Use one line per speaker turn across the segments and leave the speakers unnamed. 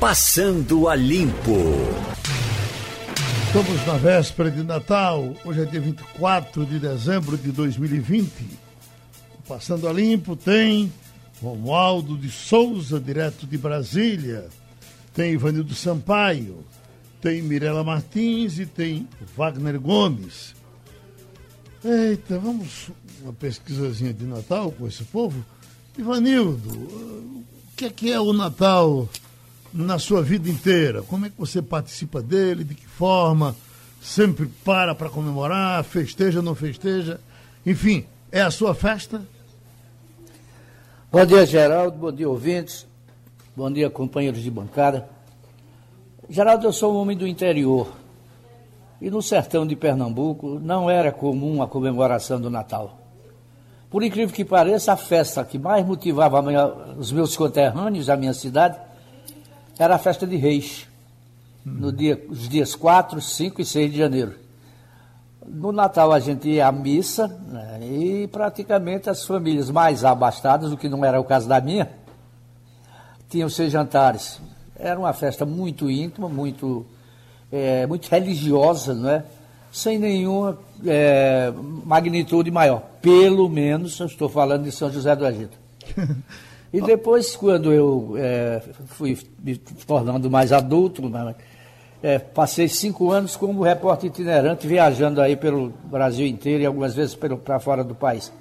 Passando a Limpo.
Estamos na véspera de Natal. Hoje é dia 24 de dezembro de 2020. Passando a Limpo tem Romualdo de Souza, direto de Brasília. Tem Ivanildo Sampaio. Tem Mirela Martins e tem Wagner Gomes. Eita, vamos uma pesquisazinha de Natal com esse povo? Ivanildo, o que é, que é o Natal na sua vida inteira? Como é que você participa dele? De que forma? Sempre para para comemorar? Festeja, não festeja? Enfim, é a sua festa?
Bom dia, Geraldo. Bom dia, ouvintes. Bom dia, companheiros de bancada. Geraldo, eu sou um homem do interior. E no sertão de Pernambuco não era comum a comemoração do Natal. Por incrível que pareça, a festa que mais motivava os meus conterrâneos, a minha cidade, era a festa de Reis, no dia, os dias 4, 5 e 6 de janeiro. No Natal a gente ia à missa né, e praticamente as famílias mais abastadas, o que não era o caso da minha, tinham seus jantares. Era uma festa muito íntima, muito, é, muito religiosa, não é? sem nenhuma é, magnitude maior. Pelo menos eu estou falando de São José do Egito. E depois, quando eu é, fui me tornando mais adulto, né, é, passei cinco anos como repórter itinerante, viajando aí pelo Brasil inteiro e algumas vezes para fora do país.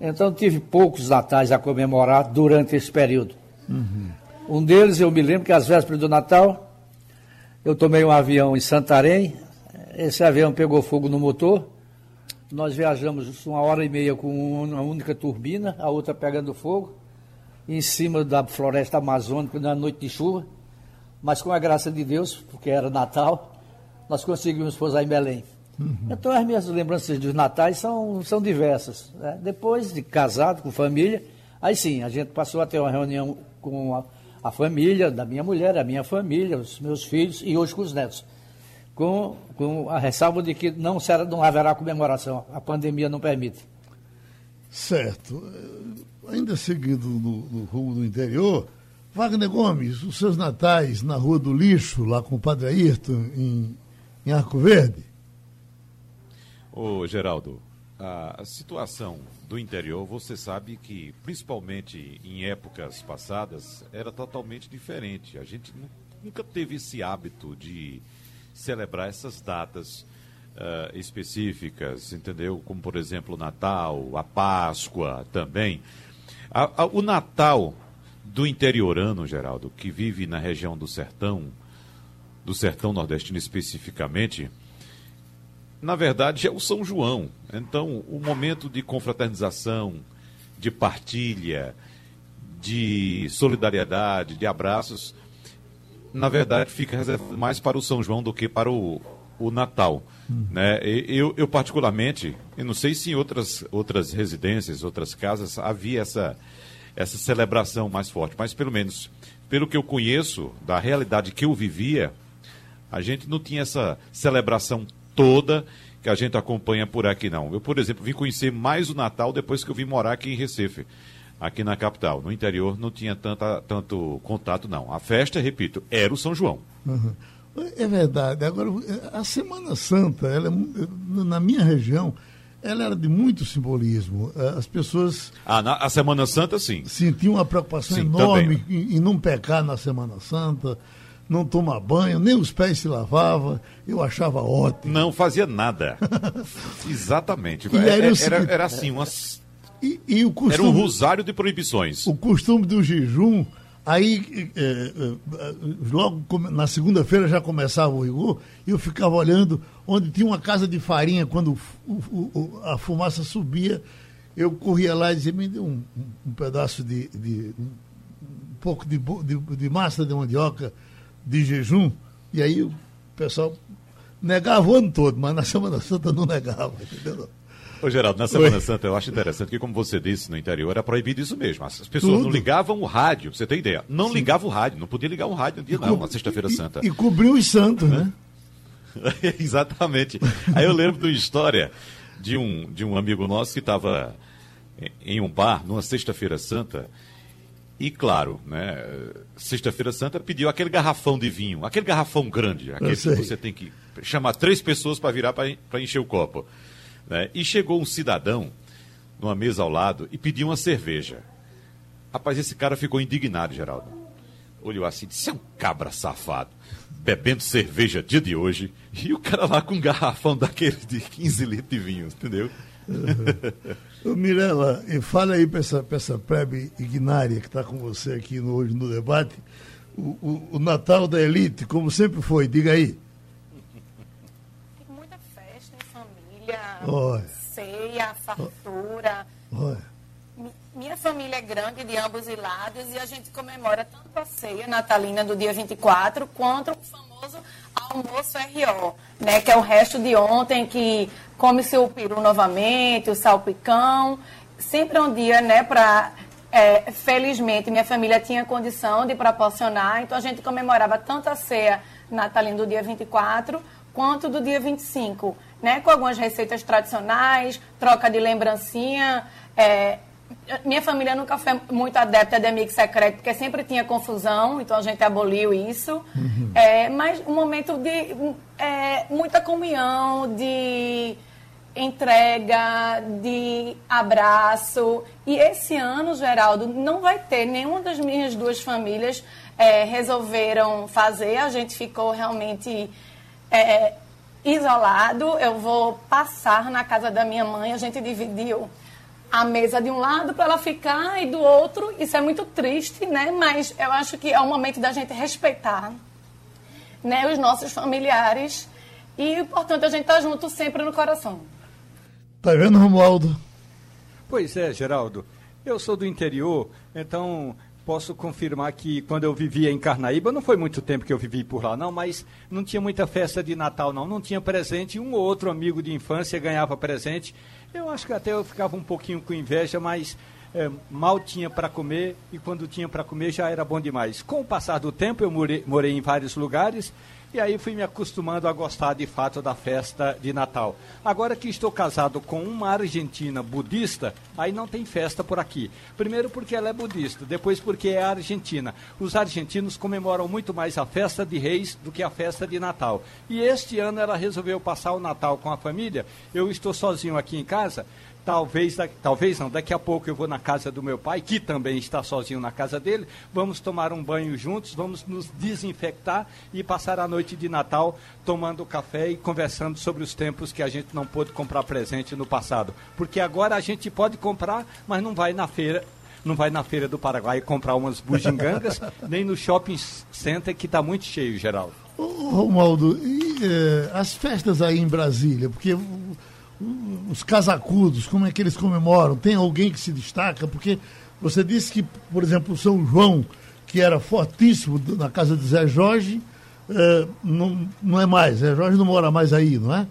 Então tive poucos natais a comemorar durante esse período. Uhum. Um deles eu me lembro que às vésperas do Natal, eu tomei um avião em Santarém, esse avião pegou fogo no motor. Nós viajamos uma hora e meia com uma única turbina, a outra pegando fogo, em cima da floresta amazônica na noite de chuva. Mas com a graça de Deus, porque era Natal, nós conseguimos pousar em Belém. Uhum. Então as minhas lembranças dos natais são, são diversas. Né? Depois de casado, com família, aí sim, a gente passou a ter uma reunião com a, a família da minha mulher, a minha família, os meus filhos e hoje com os netos com, com a ressalva de que não, será, não haverá comemoração, a pandemia não permite.
Certo. Ainda seguindo no, no rumo do interior, Wagner Gomes, os seus natais na Rua do Lixo, lá com o Padre Ayrton, em, em Arco Verde?
Ô, Geraldo, a situação do interior, você sabe que, principalmente em épocas passadas, era totalmente diferente. A gente nunca teve esse hábito de celebrar essas datas uh, específicas, entendeu? Como, por exemplo, o Natal, a Páscoa também. A, a, o Natal do interiorano, Geraldo, que vive na região do sertão, do sertão nordestino especificamente, na verdade é o São João. Então, o momento de confraternização, de partilha, de solidariedade, de abraços, na verdade, fica reservado mais para o São João do que para o, o Natal. Hum. Né? Eu, eu, particularmente, eu não sei se em outras, outras residências, outras casas, havia essa, essa celebração mais forte, mas pelo menos, pelo que eu conheço, da realidade que eu vivia, a gente não tinha essa celebração toda que a gente acompanha por aqui, não. Eu, por exemplo, vim conhecer mais o Natal depois que eu vim morar aqui em Recife aqui na capital. No interior não tinha tanta, tanto contato, não. A festa, repito, era o São João.
Uhum. É verdade. Agora, a Semana Santa, ela, é na minha região, ela era de muito simbolismo. As pessoas.
Ah, na, a Semana Santa, sim.
Sentiam uma preocupação sim, enorme em, em, não pecar na Semana Santa, não tomar banho, nem os pés se lavava. Eu achava ótimo.
Não fazia nada. Exatamente. Era, era, era, era, assim, umas e, e o costume, Era um rosário de proibições.
O costume do jejum, aí é, é, logo na segunda-feira já começava o rigor, eu ficava olhando onde tinha uma casa de farinha, quando o, o, a fumaça subia, eu corria lá e dizia, me dê um, um pedaço de, de um pouco de, de, de massa de mandioca de jejum, e aí o pessoal negava o ano todo, mas na Semana Santa não negava, entendeu?
Ô, Geraldo, na Semana Oi. Santa eu acho interessante que, como você disse, no interior era proibido isso mesmo. As pessoas Tudo. não ligavam o rádio, você tem ideia. Não Sim. ligava o rádio, não podia ligar o rádio no dia, e não, na Sexta-feira Santa.
E, e cobriu os santos, né?
Exatamente. Aí eu lembro de uma história de um, de um amigo nosso que estava em um bar, numa Sexta-feira Santa, E claro, né, Sexta-feira Santa pediu aquele garrafão de vinho, aquele garrafão grande, aquele que você tem que chamar três pessoas para virar para encher o copo. Né? E chegou um cidadão numa mesa ao lado e pediu uma cerveja. Rapaz, esse cara ficou indignado, Geraldo. Olhou assim, disse: é um cabra safado, bebendo cerveja dia de hoje, e o cara lá com um garrafão daquele de 15 litros de vinho, entendeu?
Uhum. Mirela, fala aí para essa, essa plebe ignária que está com você aqui no, hoje no debate, o, o, o, Natal da Elite, como sempre foi, diga aí.
Tem muita festa em família, Oi. ceia, fartura. Oi. Minha família é grande de ambos os lados e a gente comemora tanto a ceia natalina do dia 24 quanto o famoso almoço RO, né, que é o resto de ontem que come-se o peru novamente, o salpicão. Sempre um dia, né, para é, felizmente minha família tinha condição de proporcionar, então a gente comemorava tanto a ceia natalina do dia 24 quanto do dia 25, né, com algumas receitas tradicionais, troca de lembrancinha, é, minha família nunca foi muito adepta de amigo secreto, porque sempre tinha confusão, então a gente aboliu isso. Uhum. É, mas um momento de é, muita comunhão, de entrega, de abraço. E esse ano, Geraldo, não vai ter. Nenhuma das minhas duas famílias é, resolveram fazer. A gente ficou realmente é, isolado. Eu vou passar na casa da minha mãe. A gente dividiu a mesa de um lado para ela ficar e do outro. Isso é muito triste, né? Mas eu acho que é o momento da gente respeitar né, os nossos familiares e, portanto, a gente tá junto sempre no coração.
Tá vendo, Romualdo?
Pois é, Geraldo. Eu sou do interior, então posso confirmar que quando eu vivia em Carnaíba, não foi muito tempo que eu vivi por lá, não, mas não tinha muita festa de Natal, não. Não tinha presente. Um ou outro amigo de infância ganhava presente. Eu acho que até eu ficava um pouquinho com inveja, mas é, mal tinha para comer e quando tinha para comer já era bom demais. Com o passar do tempo, eu morei, morei em vários lugares e aí fui me acostumando a gostar de fato da festa de Natal. Agora que estou casado com uma argentina budista, aí não tem festa por aqui. Primeiro porque ela é budista, depois porque é argentina. Os argentinos comemoram muito mais a festa de Reis do que a festa de Natal. E este ano ela resolveu passar o Natal com a família. Eu estou sozinho aqui em casa Talvez, talvez não, daqui a pouco eu vou na casa do meu pai, que também está sozinho na casa dele. Vamos tomar um banho juntos, vamos nos desinfectar e passar a noite de Natal tomando café e conversando sobre os tempos que a gente não pôde comprar presente no passado. Porque agora a gente pode comprar, mas não vai na feira não vai na Feira do Paraguai comprar umas bugigangas, nem no shopping center que está muito cheio, Geraldo.
Ô, Romualdo, e eh, as festas aí em Brasília? Porque os casacudos, como é que eles comemoram? Tem alguém que se destaca? Porque você disse que, por exemplo, o São João, que era fortíssimo na casa de Zé Jorge, eh, não, não é mais. Zé Jorge não mora mais aí, não é?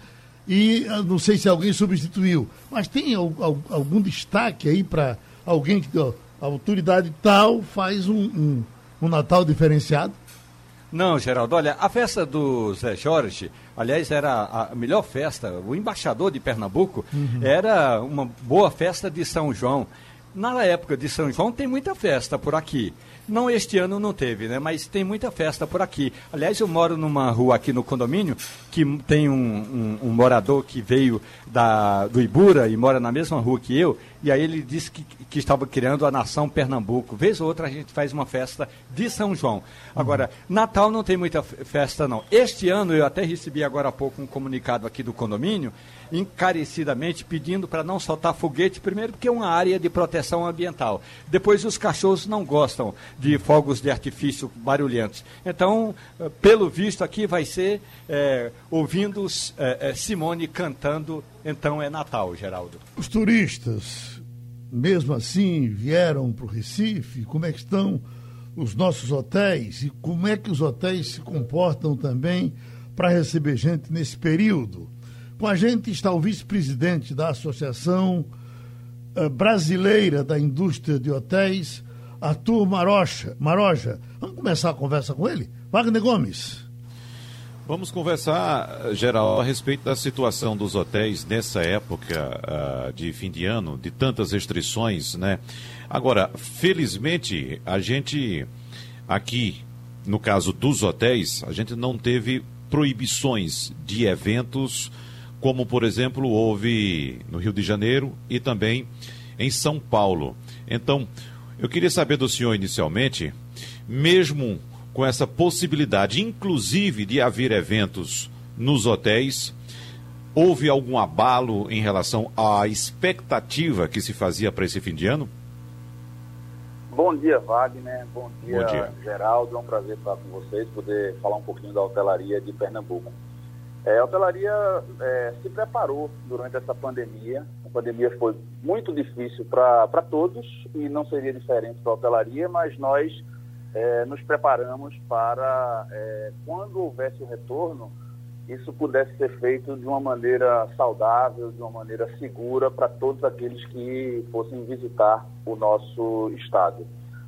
E eh, não sei se alguém substituiu. Mas tem algum destaque aí para alguém que a autoridade tal faz um, um, um Natal diferenciado?
Não, Geraldo, olha, a festa do Zé Jorge, aliás, era a melhor festa, o embaixador de Pernambuco, uhum. era uma boa festa de São João. Na época de São João tem muita festa por aqui. Não, este ano não teve, né? Mas tem muita festa por aqui. Aliás, eu moro numa rua aqui no condomínio que tem um, um, um morador que veio da, do Ibura e mora na mesma rua que eu. E aí ele disse que, que estava criando a nação Pernambuco. Vez ou outra a gente faz uma festa de São João. Agora, uhum. Natal não tem muita festa, não. Este ano eu até recebi agora há pouco um comunicado aqui do condomínio encarecidamente pedindo para não soltar foguete, primeiro porque é uma área de proteção ambiental. Depois os cachorros não gostam de fogos de artifício barulhentos. Então, eh, pelo visto aqui vai ser é, ouvindo é, Simone cantando, então é Natal, Geraldo.
Os turistas, mesmo assim, vieram para o Recife, como é que estão os nossos hotéis e como é que os hotéis se comportam também para receber gente nesse período? Com a gente está o vice-presidente da Associação eh, Brasileira da Indústria de Hotéis, Arthur Marocha, Maroja. Vamos começar a conversa com ele? Wagner Gomes.
Vamos conversar, geral, a respeito da situação dos hotéis nessa época uh, de fim de ano, de tantas restrições, né? Agora, felizmente, a gente aqui, no caso dos hotéis, a gente não teve proibições de eventos, como, por exemplo, houve no Rio de Janeiro e também em São Paulo. Então, eu queria saber do senhor inicialmente, mesmo com essa possibilidade, inclusive, de haver eventos nos hotéis. Houve algum abalo em relação à expectativa que se fazia para esse fim de ano?
Bom dia, Wagner. Bom dia, Bom dia, Geraldo. É um prazer estar com vocês, poder falar um pouquinho da hotelaria de Pernambuco. É, a hotelaria é, se preparou durante essa pandemia. A pandemia foi muito difícil para todos e não seria diferente para a hotelaria, mas nós é, nos preparamos para, é, quando houvesse o retorno, isso pudesse ser feito de uma maneira saudável, de uma maneira segura para todos aqueles que fossem visitar o nosso estado,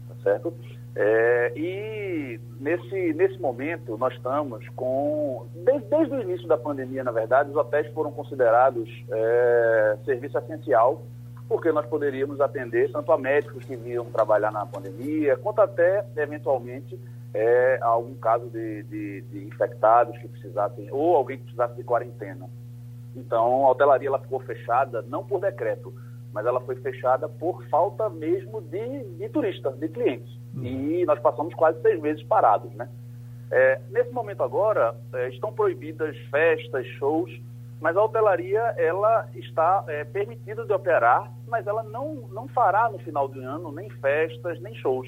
tá certo? É, e nesse, nesse momento nós estamos com, desde, desde, o início da pandemia, na verdade, os hotéis foram considerados é, serviço essencial porque nós poderíamos atender tanto a médicos que vinham trabalhar na pandemia, quanto até, eventualmente, é, algum caso de, de, de, infectados que precisassem, ou alguém que precisasse de quarentena. Então, a hotelaria ela ficou fechada, não por decreto, mas ela foi fechada por falta mesmo de, de turistas, de clientes. Hum. E nós passamos quase seis meses parados, né? É, nesse momento agora, é, estão proibidas festas, shows, mas a hotelaria ela está é, permitida de operar, mas ela não, não fará no final do ano nem festas, nem shows.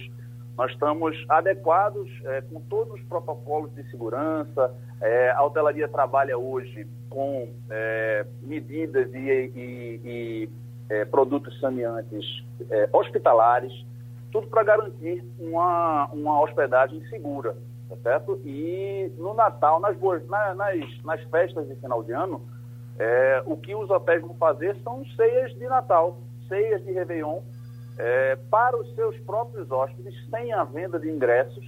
Nós estamos adequados é, com todos os protocolos de segurança. É, a hotelaria trabalha hoje com é, medidas e, e, e é, produtos saneantes é, hospitalares, tudo para garantir uma, uma hospedagem segura, tá certo? E no Natal, nas, boas, nas, nas festas de final de ano, é, o que os hotéis vão fazer são ceias de Natal, ceias de Réveillon, é, para os seus próprios hóspedes, sem a venda de ingressos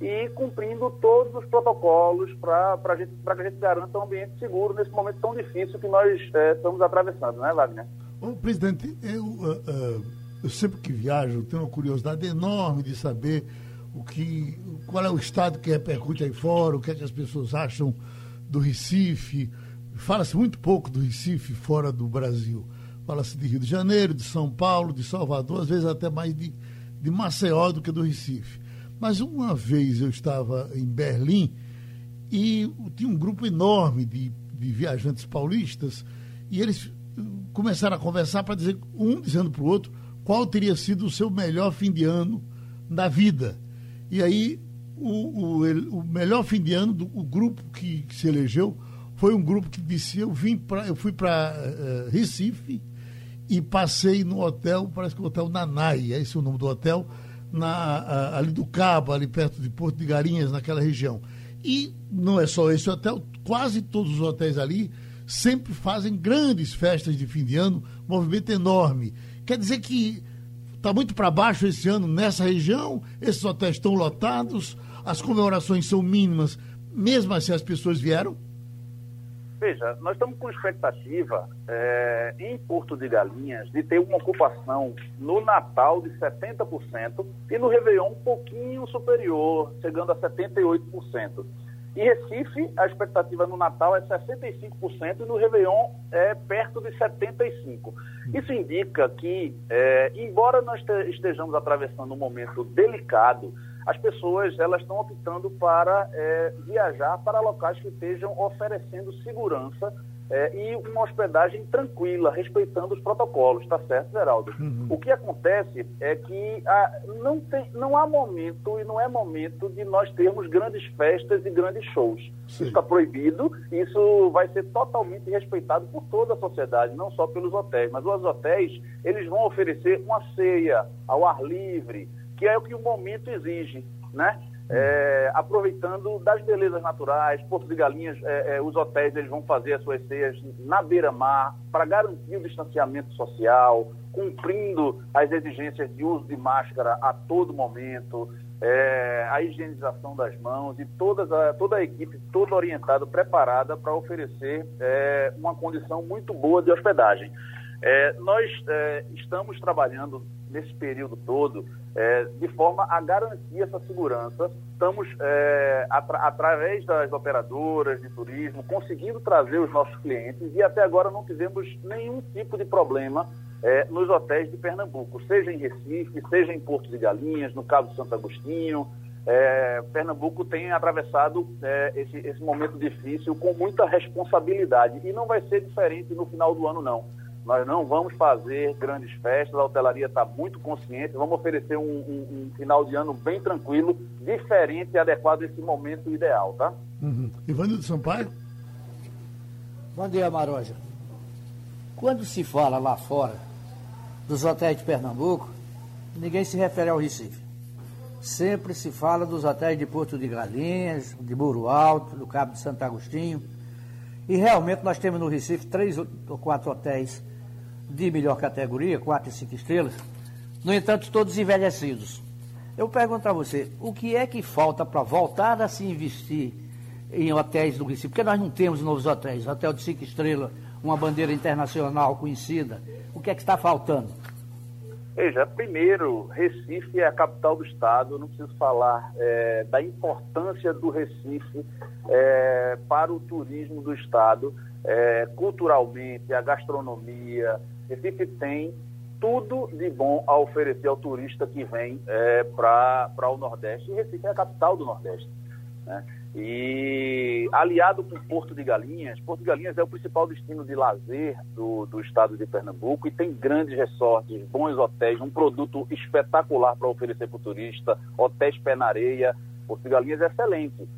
e cumprindo todos os protocolos para que a gente garanta um ambiente seguro nesse momento tão difícil que nós é, estamos atravessando, né, Wagner?
Presidente, eu, uh, uh, eu sempre que viajo tenho uma curiosidade enorme de saber o que, qual é o estado que repercute aí fora, o que, é que as pessoas acham do Recife, Fala-se muito pouco do Recife fora do Brasil. Fala-se de Rio de Janeiro, de São Paulo, de Salvador, às vezes até mais de, de Maceió do que do Recife. Mas uma vez eu estava em Berlim e tinha um grupo enorme de, de viajantes paulistas e eles começaram a conversar para dizer, um dizendo para o outro, qual teria sido o seu melhor fim de ano da vida. E aí, o, o, o melhor fim de ano do o grupo que, que se elegeu foi um grupo que disse: eu vim para, eu fui para uh, Recife e passei no hotel, parece que o hotel Nanai, é esse o nome do hotel, na, ali do Cabo, ali perto de Porto de Garinhas, naquela região. E não é só esse hotel, quase todos os hotéis ali sempre fazem grandes festas de fim de ano, movimento enorme. Quer dizer que está muito para baixo esse ano nessa região, esses hotéis estão lotados, as comemorações são mínimas, mesmo assim as pessoas vieram?
Veja, nós estamos com expectativa é, em Porto de Galinhas de ter uma ocupação no Natal de 70% e no Réveillon um pouquinho superior, chegando a 78%. Em Recife, a expectativa no Natal é 65% e no Réveillon é perto de 75%. Isso indica que, é, embora nós estejamos atravessando um momento delicado, as pessoas elas estão optando para é, viajar para locais que estejam oferecendo segurança é, e uma hospedagem tranquila, respeitando os protocolos, tá certo, Geraldo? Uhum. O que acontece é que ah, não, tem, não há momento e não é momento de nós termos grandes festas e grandes shows. Sim. Isso está proibido, isso vai ser totalmente respeitado por toda a sociedade, não só pelos hotéis, mas os hotéis eles vão oferecer uma ceia ao ar livre, que é o que o momento exige, né? É, aproveitando das belezas naturais, Porto de Galinhas, é, é, os hotéis eles vão fazer as suas ceias na beira-mar para garantir o distanciamento social, cumprindo as exigências de uso de máscara a todo momento. é, a higienização das mãos e todas a, toda a equipe toda orientada, preparada para oferecer é, uma condição muito boa de hospedagem. É, nós estamos trabalhando nesse período todo é, de forma a garantir essa segurança. Estamos, é, atra através das operadoras de turismo, conseguindo trazer os nossos clientes e até agora não tivemos nenhum tipo de problema é, nos hotéis de Pernambuco, seja em Recife, seja em Porto de Galinhas, no Cabo Santo Agostinho. É, Pernambuco tem atravessado é, esse, esse momento difícil com muita responsabilidade e não vai ser diferente no final do ano, não. Nós não vamos fazer grandes festas, a hotelaria está muito consciente, vamos oferecer um, um, um, final de ano bem tranquilo, diferente e adequado a esse momento ideal, tá?
Uhum. Ivanildo Sampaio?
Bom dia, Maroja. Quando se fala lá fora dos hotéis de Pernambuco, ninguém se refere ao Recife. Sempre se fala dos hotéis de Porto de Galinhas, de Buro Alto, do Cabo de Santo Agostinho. E realmente nós temos no Recife três ou quatro hotéis de melhor categoria, quatro e cinco estrelas, no entanto, todos envelhecidos. Eu pergunto a você, o que é que falta para voltar a se investir em hotéis do Recife? Porque nós não temos novos hotéis, hotel de cinco estrelas, uma bandeira internacional conhecida. O que é que está faltando?
Veja, primeiro, Recife é a capital do estado, não preciso falar é, da importância do Recife é, para o turismo do estado, é, culturalmente, a gastronomia, Recife tem tudo de bom a oferecer ao turista que vem é, para o Nordeste. E Recife é a capital do Nordeste. Né? E aliado com Porto de Galinhas, Porto de Galinhas é o principal destino de lazer do, do estado de Pernambuco e tem grandes resorts, bons hotéis, um produto espetacular para oferecer para o turista, hotéis pé na areia. Porto de Galinhas é excelente,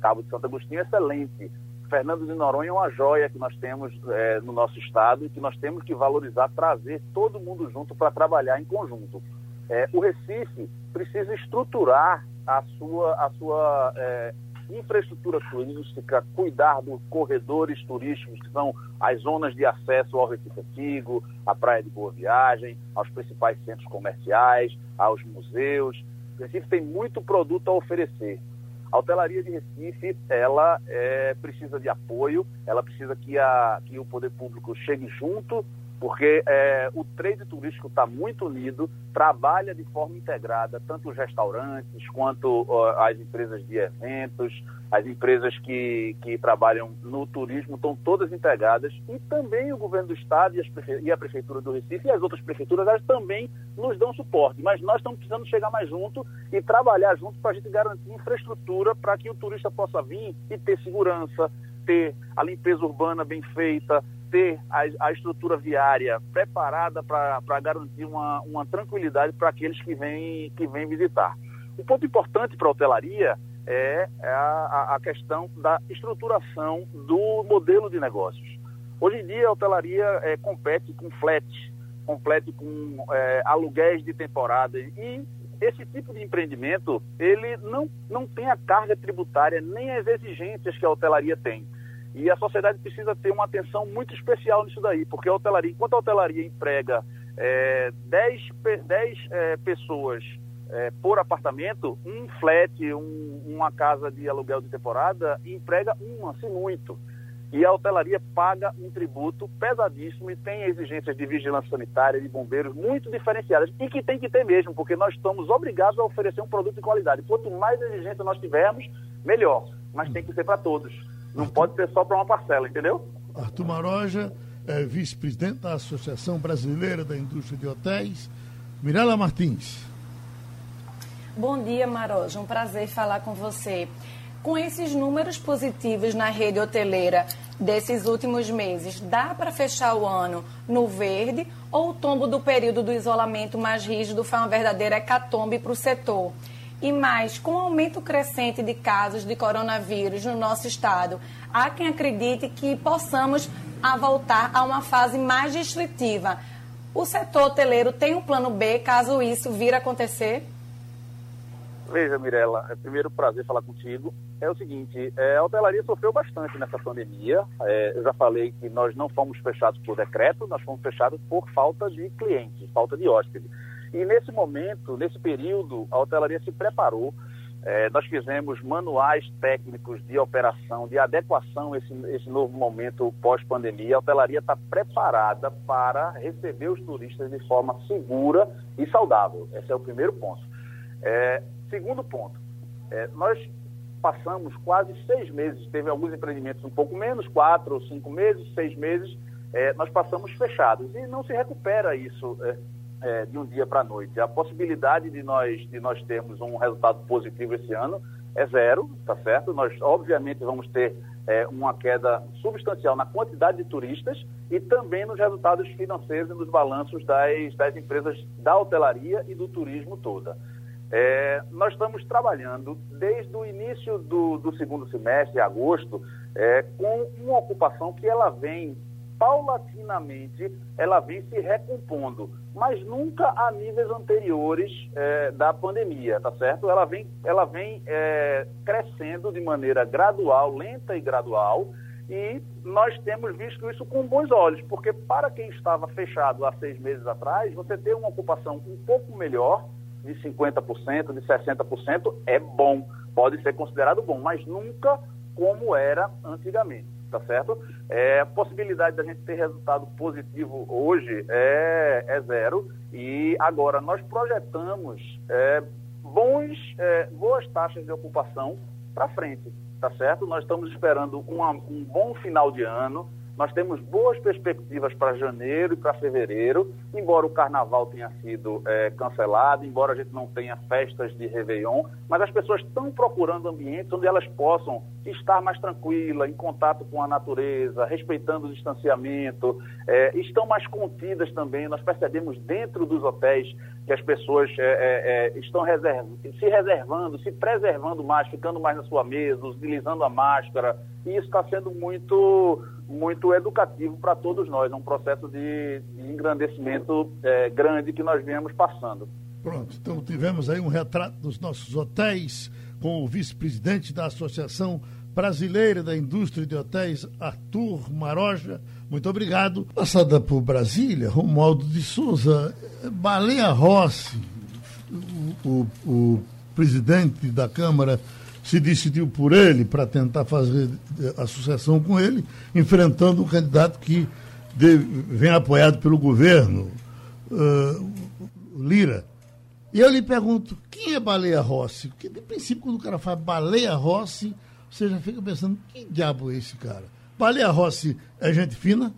Cabo de Santo Agostinho é excelente, Fernando de Noronha é uma joia que nós temos é, no nosso estado e que nós temos que valorizar, trazer todo mundo junto para trabalhar em conjunto. É, o Recife precisa estruturar a sua, a sua é, infraestrutura turística, cuidar dos corredores turísticos, que são as zonas de acesso ao Recife Antigo, à Praia de Boa Viagem, aos principais centros comerciais, aos museus. O Recife tem muito produto a oferecer. A hotelaria de Recife, ela é, precisa de apoio, ela precisa que, a, que o poder público chegue junto porque é, o trade turístico está muito unido, trabalha de forma integrada, tanto os restaurantes quanto uh, as empresas de eventos, as empresas que, que trabalham no turismo estão todas integradas e também o governo do estado e, prefe... e, a prefeitura do Recife e as outras prefeituras elas também nos dão suporte, mas nós estamos precisando chegar mais junto e trabalhar junto para a gente garantir infraestrutura para que o turista possa vir e ter segurança, ter a limpeza urbana bem feita, ter a, a estrutura viária preparada para garantir uma, uma tranquilidade para aqueles que vêm, que vêm visitar. Um ponto importante para a hotelaria é, é a, a, questão da estruturação do modelo de negócios. Hoje em dia, a hotelaria é, compete com flat, compete com é, aluguéis de temporada e esse tipo de empreendimento ele não, não tem a carga tributária nem as exigências que a hotelaria tem. E a sociedade precisa ter uma atenção muito especial nisso daí, porque a hotelaria, enquanto a hotelaria emprega 10 é, dez, é, pessoas é, por apartamento, um flat, um, uma casa de aluguel de temporada, emprega uma, se muito. E a hotelaria paga um tributo pesadíssimo e tem exigências de vigilância sanitária, de bombeiros muito diferenciadas e que tem que ter mesmo, porque nós estamos obrigados a oferecer um produto de qualidade. Quanto mais exigência nós tivermos, melhor. Mas tem que ser para todos. Não pode ser só para uma parcela, entendeu?
Arthur Maroja, é vice-presidente da Associação Brasileira da Indústria de Hotéis. Mirela Martins.
Bom dia, Maroja. Um prazer falar com você. Com esses números positivos na rede hoteleira desses últimos meses, dá para fechar o ano no verde ou o tombo do período do isolamento mais rígido foi uma verdadeira hecatombe para o setor? E mais, com o aumento crescente de casos de coronavírus no nosso estado, há quem acredite que possamos a voltar a uma fase mais restritiva. O setor hoteleiro tem um plano B caso isso vir a acontecer?
Veja, Mirella, é primeiro prazer falar contigo. É o seguinte, é, a hotelaria sofreu bastante nessa pandemia. É, eu já falei que nós não fomos fechados por decreto, nós fomos fechados por falta de clientes, falta de hóspedes. E nesse momento, nesse período, a hotelaria se preparou. É, nós fizemos manuais técnicos de operação, de adequação a esse, esse novo momento pós-pandemia. A hotelaria está preparada para receber os turistas de forma segura e saudável. Esse é o primeiro ponto. É, segundo ponto, é, nós passamos quase seis meses, teve alguns empreendimentos um pouco menos, quatro ou cinco meses, seis meses, é, nós passamos fechados e não se recupera isso é, de um dia para a noite. A possibilidade de nós, de nós termos um resultado positivo esse ano é zero, tá certo? Nós, obviamente, vamos ter é, uma queda substancial na quantidade de turistas e também nos resultados financeiros e nos balanços das, das empresas da hotelaria e do turismo toda. É, nós estamos trabalhando desde o início do, do segundo semestre, agosto, é, com uma ocupação que ela vem paulatinamente, ela vem se recompondo, mas nunca a níveis anteriores é, da pandemia, tá certo? Ela vem, ela vem é, crescendo de maneira gradual, lenta e gradual, e nós temos visto isso com bons olhos, porque para quem estava fechado há seis meses atrás, você ter uma ocupação um pouco melhor, de 50%, de 60%, é bom, pode ser considerado bom, mas nunca como era antigamente, tá certo? É, a possibilidade da gente ter resultado positivo hoje é, é zero e agora nós projetamos é, bons, é, boas taxas de ocupação para frente, tá certo? Nós estamos esperando uma, um bom final de ano, nós temos boas perspectivas para janeiro e para fevereiro, embora o carnaval tenha sido é, cancelado, embora a gente não tenha festas de Réveillon, mas as pessoas estão procurando ambientes onde elas possam estar mais tranquila, em contato com a natureza, respeitando o distanciamento, é, estão mais contidas também. Nós percebemos dentro dos hotéis que as pessoas é, é, é estão reserv se reservando, se preservando mais, ficando mais na sua mesa, utilizando a máscara, e isso está sendo muito muito educativo para todos nós, é um processo de, de engrandecimento é, grande que nós viemos passando.
Pronto, então tivemos aí um retrato dos nossos hotéis com o vice-presidente da Associação Brasileira da Indústria de Hotéis, Arthur Maroja. Muito obrigado. Passada por Brasília, Romualdo de Souza, Baleia Rossi, o, o, presidente da Câmara se decidiu por ele para tentar fazer eh, associação com ele, enfrentando um candidato que vem apoiado pelo governo, uh, Lira. E eu lhe pergunto, quem é Baleia Rossi? Porque, de princípio, quando o cara fala Baleia Rossi, você já fica pensando, que diabo é esse cara? Baleia Rossi é gente fina?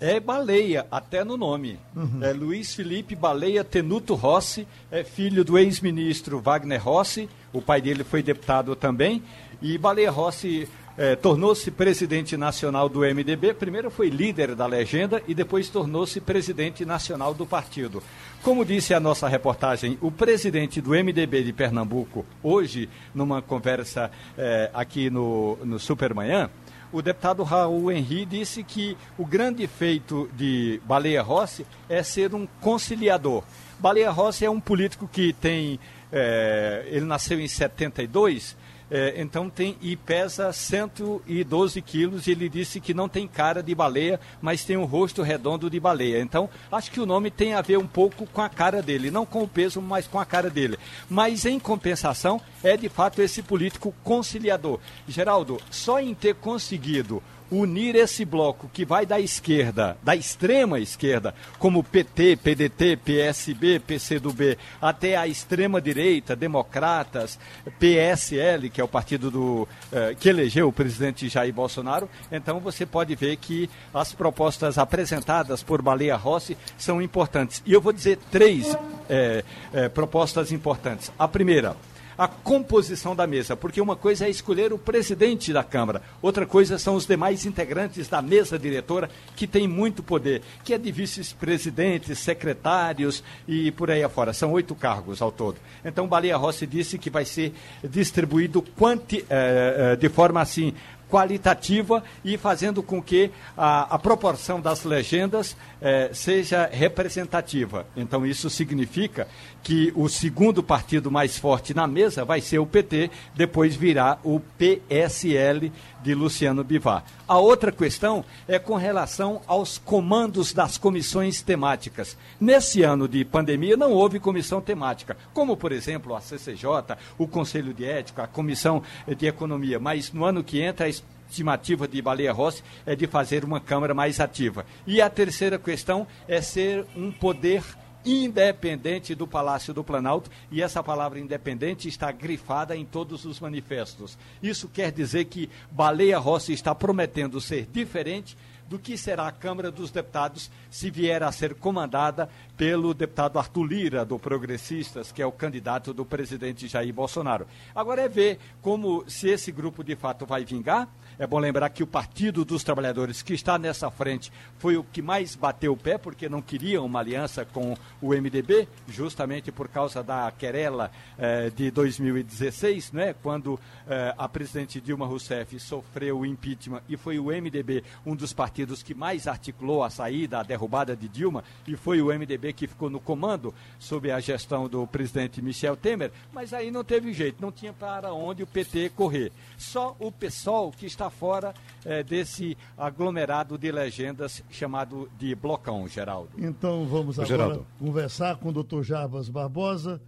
É baleia, até no nome. Uhum. É Luiz Felipe Baleia Tenuto Rossi, é filho do ex-ministro Wagner Rossi, o pai dele foi deputado também, e Baleia Rossi é, tornou-se presidente nacional do MDB, primeiro foi líder da legenda e depois tornou-se presidente nacional do partido. Como disse a nossa reportagem, o presidente do MDB de Pernambuco, hoje, numa conversa é, aqui no, no Supermanhã, o deputado Raul Henri disse que o grande feito de Baleia Rossi é ser um conciliador. Baleia Rossi é um político que tem. É, ele nasceu em 72 é, então tem e pesa 112 quilos. E ele disse que não tem cara de baleia, mas tem um rosto redondo de baleia. Então acho que o nome tem a ver um pouco com a cara dele, não com o peso, mas com a cara dele. Mas em compensação é de fato esse político conciliador. Geraldo, só em ter conseguido unir esse bloco que vai da esquerda, da extrema esquerda, como PT, PDT, PSB, PCdoB, até a extrema direita, democratas, PSL, que é o partido do, eh, que elegeu o presidente Jair Bolsonaro, então você pode ver que as propostas apresentadas por Baleia Rossi são importantes. E eu vou dizer três eh, eh, propostas importantes. A primeira, a composição da mesa, porque uma coisa é escolher o presidente da Câmara, outra coisa são os demais integrantes da mesa diretora, que tem muito poder, que é de vice-presidentes, secretários e por aí afora. São oito cargos ao todo. Então, Baleia Rossi disse que vai ser distribuído quanti, eh, eh, de forma assim qualitativa e fazendo com que a, a proporção das legendas eh, seja representativa. Então, isso significa que o segundo partido mais forte na mesa vai ser o PT, depois virá o PSL de Luciano Bivar. A outra questão é com relação aos comandos das comissões temáticas. Nesse ano de pandemia não houve comissão temática, como por exemplo a CCJ, o Conselho de Ética, a Comissão de Economia, mas no ano que entra a estimativa de Baleia Rossi é de fazer uma Câmara mais ativa. E a terceira questão é ser um poder independente do Palácio do Planalto, e essa palavra independente está grifada em todos os manifestos. Isso quer dizer que Baleia Rossi está prometendo ser diferente do que será a Câmara dos Deputados se vier a ser comandada pelo deputado Arthur Lira, do Progressistas, que é o candidato do presidente Jair Bolsonaro. Agora é ver como se esse grupo de fato vai vingar é bom lembrar que o Partido dos Trabalhadores, que está nessa frente, foi o que mais bateu o pé, porque não queria uma aliança com o MDB, justamente por causa da querela eh, de 2016, né, quando eh, a presidente Dilma Rousseff sofreu o impeachment e foi o MDB um dos partidos que mais articulou a saída, a derrubada de Dilma, e foi o MDB que ficou no comando sob a gestão do presidente Michel Temer, mas aí não teve jeito, não tinha para onde o PT correr. Só o PSOL que está fora é, desse aglomerado de legendas chamado de blocão, Geraldo.
Então vamos agora Geraldo. conversar com o Dr. Jarbas Barbosa,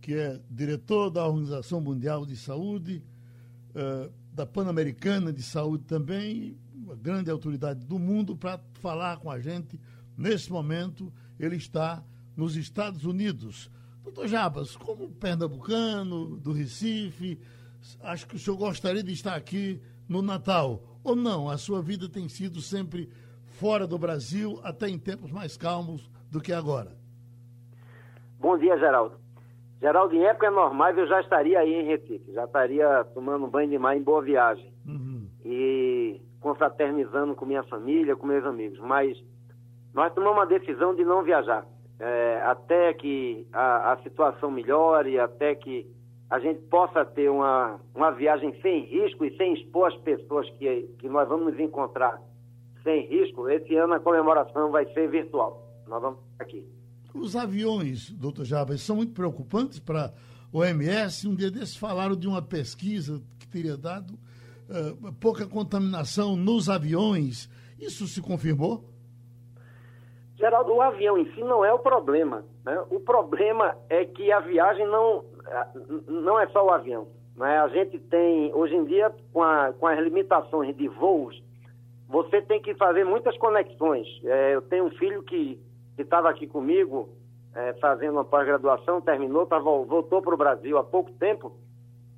que é diretor da Organização Mundial de Saúde, uh, da Pan-Americana de Saúde também, uma grande autoridade do mundo, para falar com a gente. Nesse momento, ele está nos Estados Unidos. Doutor Jabas, como pernambucano, do Recife, acho que o senhor gostaria de estar aqui no Natal? Ou não? A sua vida tem sido sempre fora do Brasil, até em tempos mais calmos do que agora?
Bom dia, Geraldo. Geraldo, em época normais eu já estaria aí em Recife, já estaria tomando banho de mar em boa viagem. Uhum. E confraternizando com minha família, com meus amigos. Mas nós tomamos uma decisão de não viajar. É, até que a, a situação melhore, até que a gente possa ter uma, uma viagem sem risco e sem expor as pessoas que, que nós vamos nos encontrar sem risco, esse ano a comemoração vai ser virtual. Nós vamos aqui.
Os aviões, doutor Jabas, são muito preocupantes para o OMS. Um dia desses falaram de uma pesquisa que teria dado uh, pouca contaminação nos aviões. Isso se confirmou?
Geraldo, o avião em si não é o problema. Né? O problema é que a viagem não, não é só o avião. Né? A gente tem, hoje em dia, com, a, com as limitações de voos, você tem que fazer muitas conexões. É, eu tenho um filho que estava aqui comigo, é, fazendo uma pós-graduação, terminou, tá, voltou para o Brasil há pouco tempo,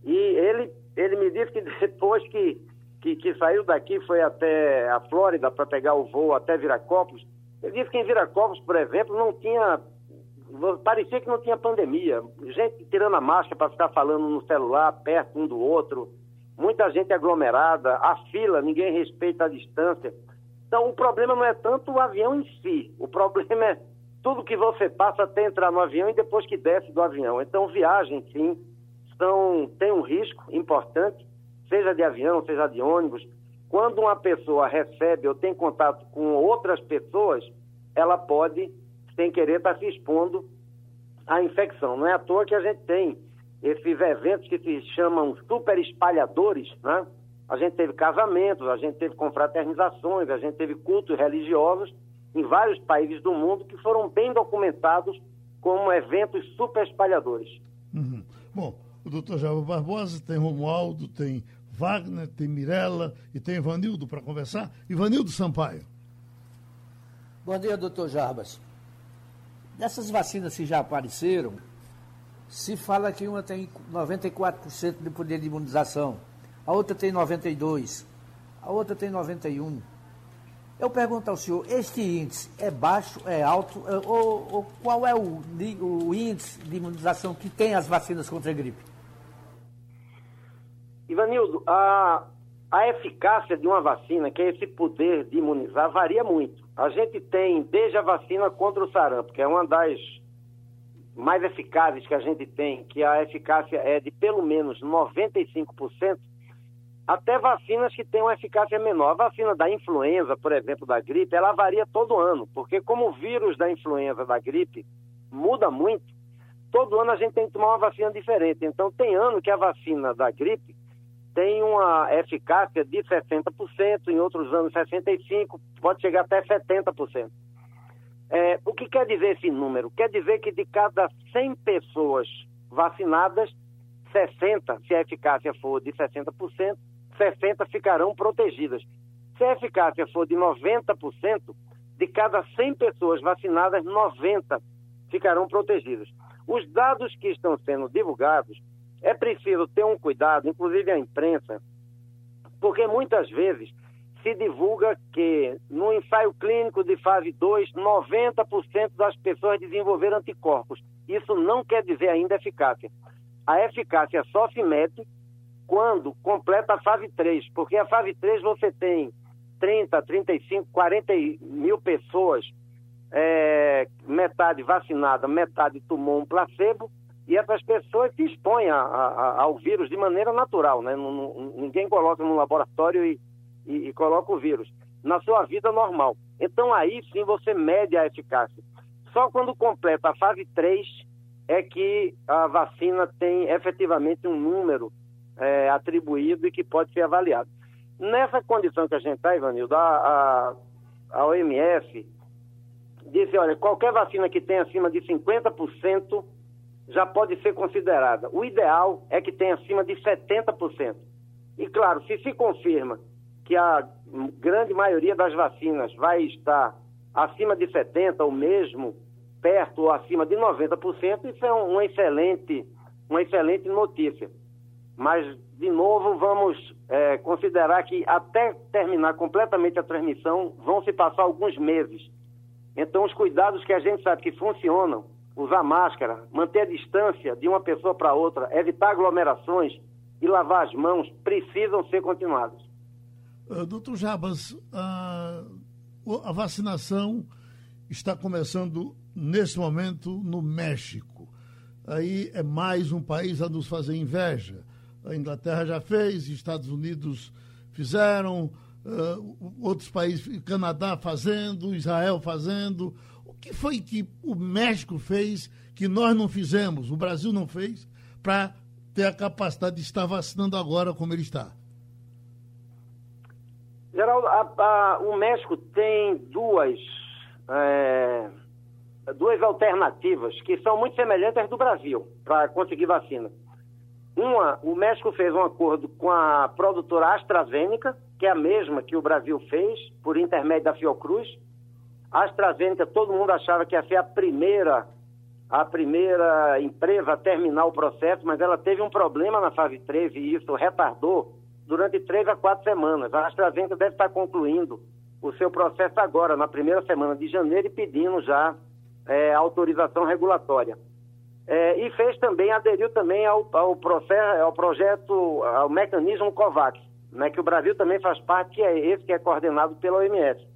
e ele, ele me disse que depois que, que, que saiu daqui, foi até a Flórida para pegar o voo até Viracopos, ele disse que em Viracopos, por exemplo, não tinha parecia que não tinha pandemia. Gente tirando a máscara para ficar falando no celular, perto um do outro. Muita gente aglomerada, a fila, ninguém respeita a distância. Então, o problema não é tanto o avião em si. O problema é tudo que você passa até entrar no avião e depois que desce do avião. Então, viagem, sim, são, tem um risco importante, seja de avião, seja de ônibus. Quando uma pessoa recebe ou tem contato com outras pessoas, ela pode sem querer estar tá se expondo à infecção. Não é à toa que a gente tem esses eventos que se chamam super espalhadores, né? A gente teve casamentos, a gente teve confraternizações, a gente teve cultos religiosos em vários países do mundo que foram bem documentados como eventos super espalhadores.
Uhum. Bom, o doutor Java Barbosa, tem Romualdo, tem Wagner, tem Mirella e tem Ivanildo para conversar. Ivanildo Sampaio.
Bom dia, doutor Jarbas. Dessas vacinas que já apareceram, se fala que uma tem 94% de poder de imunização, a outra tem 92%, a outra tem 91%. Eu pergunto ao senhor, este índice é baixo, é alto, é, ou, ou, qual é o, o índice de imunização que tem as vacinas contra a gripe?
Ivanildo, a, a eficácia de uma vacina, que é esse poder de imunizar, varia muito. A gente tem desde a vacina contra o sarampo, que é uma das mais eficazes que a gente tem, que a eficácia é de pelo menos 95%, até vacinas que têm uma eficácia menor. A vacina da influenza, por exemplo, da gripe, ela varia todo ano, porque como o vírus da influenza, da gripe, muda muito, todo ano a gente tem que tomar uma vacina diferente. Então, tem ano que a vacina da gripe tem uma eficácia de 60%, em outros anos 65%, pode chegar até 70%. É, o que quer dizer esse número? Quer dizer que de cada 100 pessoas vacinadas, 60, se a eficácia for de 60%, 60 ficarão protegidas. Se a eficácia for de 90%, de cada 100 pessoas vacinadas, 90 ficarão protegidas. Os dados que estão sendo divulgados, é preciso ter um cuidado, inclusive a imprensa, porque muitas vezes se divulga que no ensaio clínico de fase 2, 90% das pessoas desenvolveram anticorpos. Isso não quer dizer ainda eficácia. A eficácia só se mede quando completa a fase 3, porque a fase 3 você tem 30, 35, 40 mil pessoas, é, metade vacinada, metade tomou um placebo, e essas pessoas se expõem a, a, ao vírus de maneira natural, né? ninguém coloca no laboratório e, e, e coloca o vírus, na sua vida normal. Então aí sim você mede a eficácia. Só quando completa a fase 3 é que a vacina tem efetivamente um número é, atribuído e que pode ser avaliado. Nessa condição que a gente está, Ivanildo, a, a, a OMS disse, olha, qualquer vacina que tenha acima de 50% já pode ser considerada. O ideal é que tenha acima de 70%. E claro, se se confirma que a grande maioria das vacinas vai estar acima de 70% ou mesmo perto ou acima de 90%, isso é uma excelente, uma excelente notícia. Mas, de novo, vamos é, considerar que até terminar completamente a transmissão vão se passar alguns meses. Então, os cuidados que a gente sabe que funcionam, usar máscara, manter a distância de uma pessoa para outra, evitar aglomerações e lavar as mãos, precisam ser continuados.
Uh, doutor Jabas, a, a vacinação está começando nesse momento no México. Aí é mais um país a nos fazer inveja. A Inglaterra já fez, Estados Unidos fizeram, uh, outros países, Canadá fazendo, Israel fazendo. Que foi que o México fez que nós não fizemos, o Brasil não fez, para ter a capacidade de estar vacinando agora como ele está?
Geraldo, a, a, o México tem duas. É duas alternativas que são muito semelhantes às do Brasil para conseguir vacina. Uma, o México fez um acordo com a produtora AstraZeneca, que é a mesma que o Brasil fez, por intermédio da Fiocruz. A AstraZeneca, todo mundo achava que ia ser a primeira, a primeira empresa a terminar o processo, mas ela teve um problema na fase 3 e isso retardou durante três a quatro semanas. A AstraZeneca deve estar concluindo o seu processo agora, na primeira semana de janeiro, e pedindo já é, autorização regulatória. É, e fez também, aderiu também ao, ao, processo, ao projeto, ao mecanismo COVAX, né, que o Brasil também faz parte, que é esse que é coordenado pela OMS.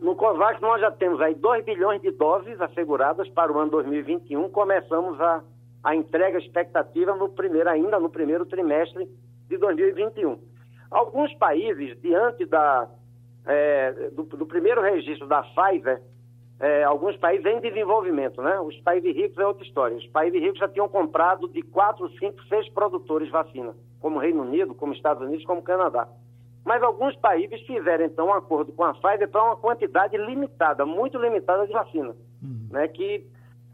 No COVAX nós já temos aí 2 bilhões de doses asseguradas para o ano 2021, começamos a, a entrega expectativa no primeiro, ainda no primeiro trimestre de 2021. Alguns países, diante da, é, do, do primeiro registro da Pfizer, é, alguns países em desenvolvimento, né? Os países ricos é outra história. Os países ricos já tinham comprado de quatro, cinco, seis produtores vacina, como Reino Unido, como Estados Unidos, como Canadá. Mas alguns países fizeram, então, um acordo com a Pfizer para uma quantidade limitada, muito limitada de vacina, uhum. né? Que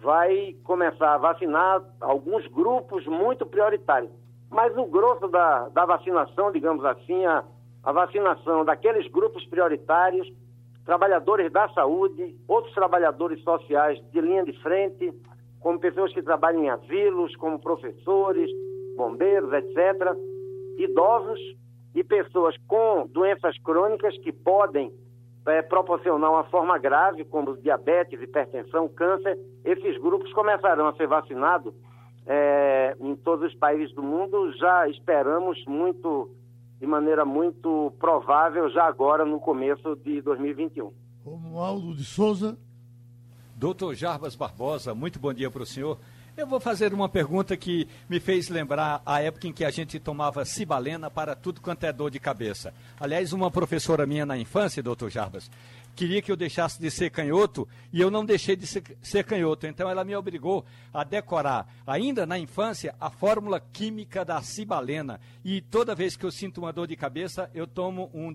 vai começar a vacinar alguns grupos muito prioritários. Mas o grosso da, da vacinação, digamos assim, a, a vacinação daqueles grupos prioritários trabalhadores da saúde, outros trabalhadores sociais de linha de frente, como pessoas que trabalham em asilos, como professores, bombeiros, etc., idosos e pessoas com doenças crônicas que podem é, proporcionar uma forma grave, como diabetes, hipertensão, câncer. Esses grupos começarão a ser vacinados é, em todos os países do mundo. Já esperamos muito de maneira muito provável já agora no começo de 2021.
Romualdo de Souza.
Doutor Jarbas Barbosa, muito bom dia para o senhor. Eu vou fazer uma pergunta que me fez lembrar a época em que a gente tomava cibalena para tudo quanto é dor de cabeça. Aliás, uma professora minha na infância, doutor Jarbas, queria que eu deixasse de ser canhoto e eu não deixei de ser, canhoto. Então ela me obrigou a decorar, ainda na infância, a fórmula química da cibalena. E toda vez que eu sinto uma dor de cabeça, eu tomo um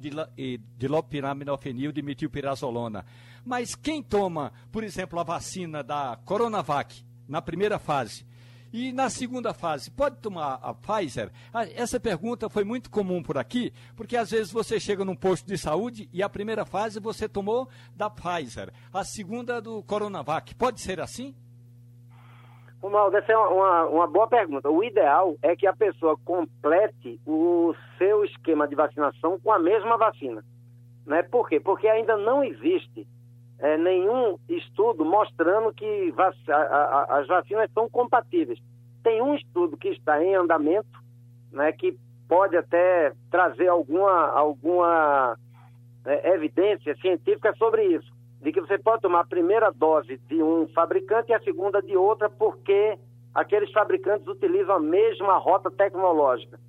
dilopiramidofenil de metilpirazolona. Mas quem toma, por exemplo, a vacina da Coronavac, na primeira fase. E na segunda fase, pode tomar a Pfizer? Ah, essa pergunta foi muito comum por aqui, porque às vezes você chega num posto de saúde e a primeira fase você tomou da Pfizer, a segunda do Coronavac. Pode ser assim?
Romualdo, essa é uma, uma, boa pergunta. O ideal é que a pessoa complete o seu esquema de vacinação com a mesma vacina. Né? Por quê? Porque ainda não existe é, nenhum estudo mostrando que vac a, a, as vacinas são compatíveis. Tem um estudo que está em andamento, né, que pode até trazer alguma, alguma é, evidência científica sobre isso, de que você pode tomar a primeira dose de um fabricante e a segunda de outra, porque aqueles fabricantes utilizam a mesma rota tecnológica.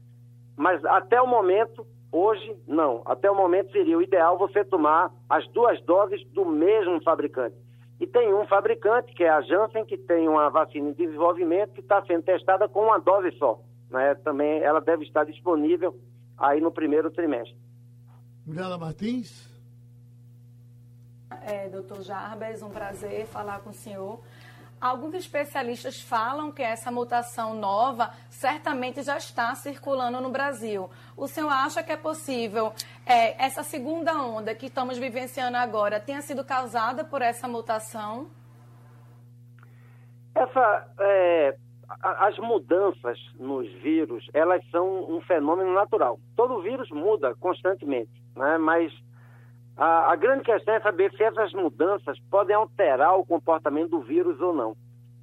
Mas até o momento Hoje, não. Até o momento seria o ideal você tomar as duas doses do mesmo fabricante. E tem um fabricante, que é a Janssen, que tem uma vacina em desenvolvimento que está sendo testada com uma dose só. Né? Também ela deve estar disponível aí no primeiro trimestre.
Juliana Martins.
É, doutor Jarbas, um prazer falar com o senhor. Alguns especialistas falam que essa mutação nova certamente já está circulando no Brasil. O senhor acha que é possível é, essa segunda onda que estamos vivenciando agora tenha sido causada por essa mutação?
Essa, é, as mudanças nos vírus, elas são um fenômeno natural. Todo vírus muda constantemente, né? mas a, a, grande questão é saber se essas mudanças podem alterar o comportamento do vírus ou não.